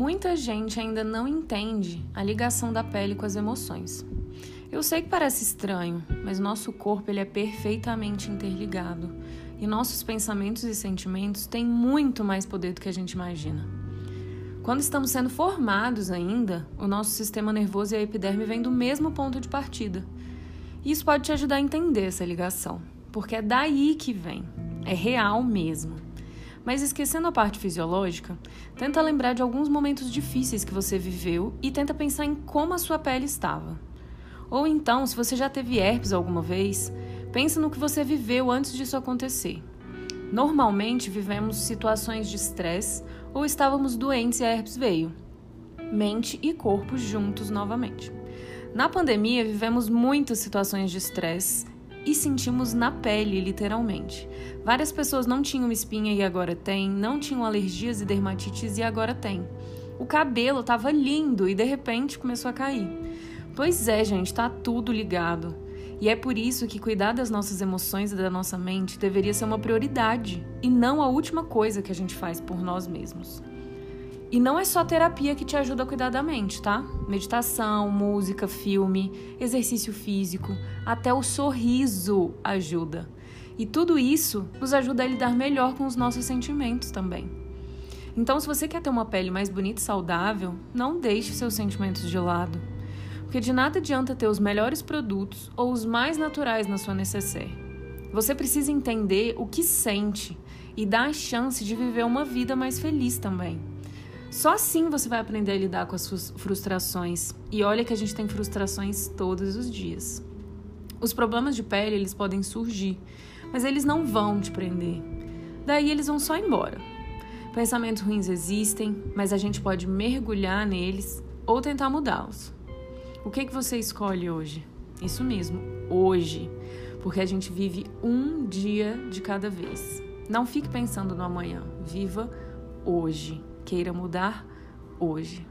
Muita gente ainda não entende a ligação da pele com as emoções. Eu sei que parece estranho, mas nosso corpo ele é perfeitamente interligado e nossos pensamentos e sentimentos têm muito mais poder do que a gente imagina. Quando estamos sendo formados ainda, o nosso sistema nervoso e a epiderme vêm do mesmo ponto de partida. Isso pode te ajudar a entender essa ligação, porque é daí que vem, é real mesmo. Mas esquecendo a parte fisiológica, tenta lembrar de alguns momentos difíceis que você viveu e tenta pensar em como a sua pele estava. Ou então, se você já teve herpes alguma vez, pense no que você viveu antes disso acontecer. Normalmente vivemos situações de estresse ou estávamos doentes e a herpes veio. Mente e corpo juntos novamente. Na pandemia, vivemos muitas situações de estresse e sentimos na pele, literalmente. Várias pessoas não tinham espinha e agora têm, não tinham alergias e dermatites e agora têm. O cabelo estava lindo e de repente começou a cair. Pois é, gente, tá tudo ligado. E é por isso que cuidar das nossas emoções e da nossa mente deveria ser uma prioridade e não a última coisa que a gente faz por nós mesmos. E não é só terapia que te ajuda a cuidar da mente, tá? Meditação, música, filme, exercício físico, até o sorriso ajuda. E tudo isso nos ajuda a lidar melhor com os nossos sentimentos também. Então, se você quer ter uma pele mais bonita e saudável, não deixe seus sentimentos de lado porque de nada adianta ter os melhores produtos ou os mais naturais na sua necessaire. Você precisa entender o que sente e dar a chance de viver uma vida mais feliz também. Só assim você vai aprender a lidar com as suas frustrações. E olha que a gente tem frustrações todos os dias. Os problemas de pele, eles podem surgir, mas eles não vão te prender. Daí eles vão só embora. Pensamentos ruins existem, mas a gente pode mergulhar neles ou tentar mudá-los. O que, que você escolhe hoje? Isso mesmo, hoje. Porque a gente vive um dia de cada vez. Não fique pensando no amanhã. Viva hoje. Queira mudar hoje.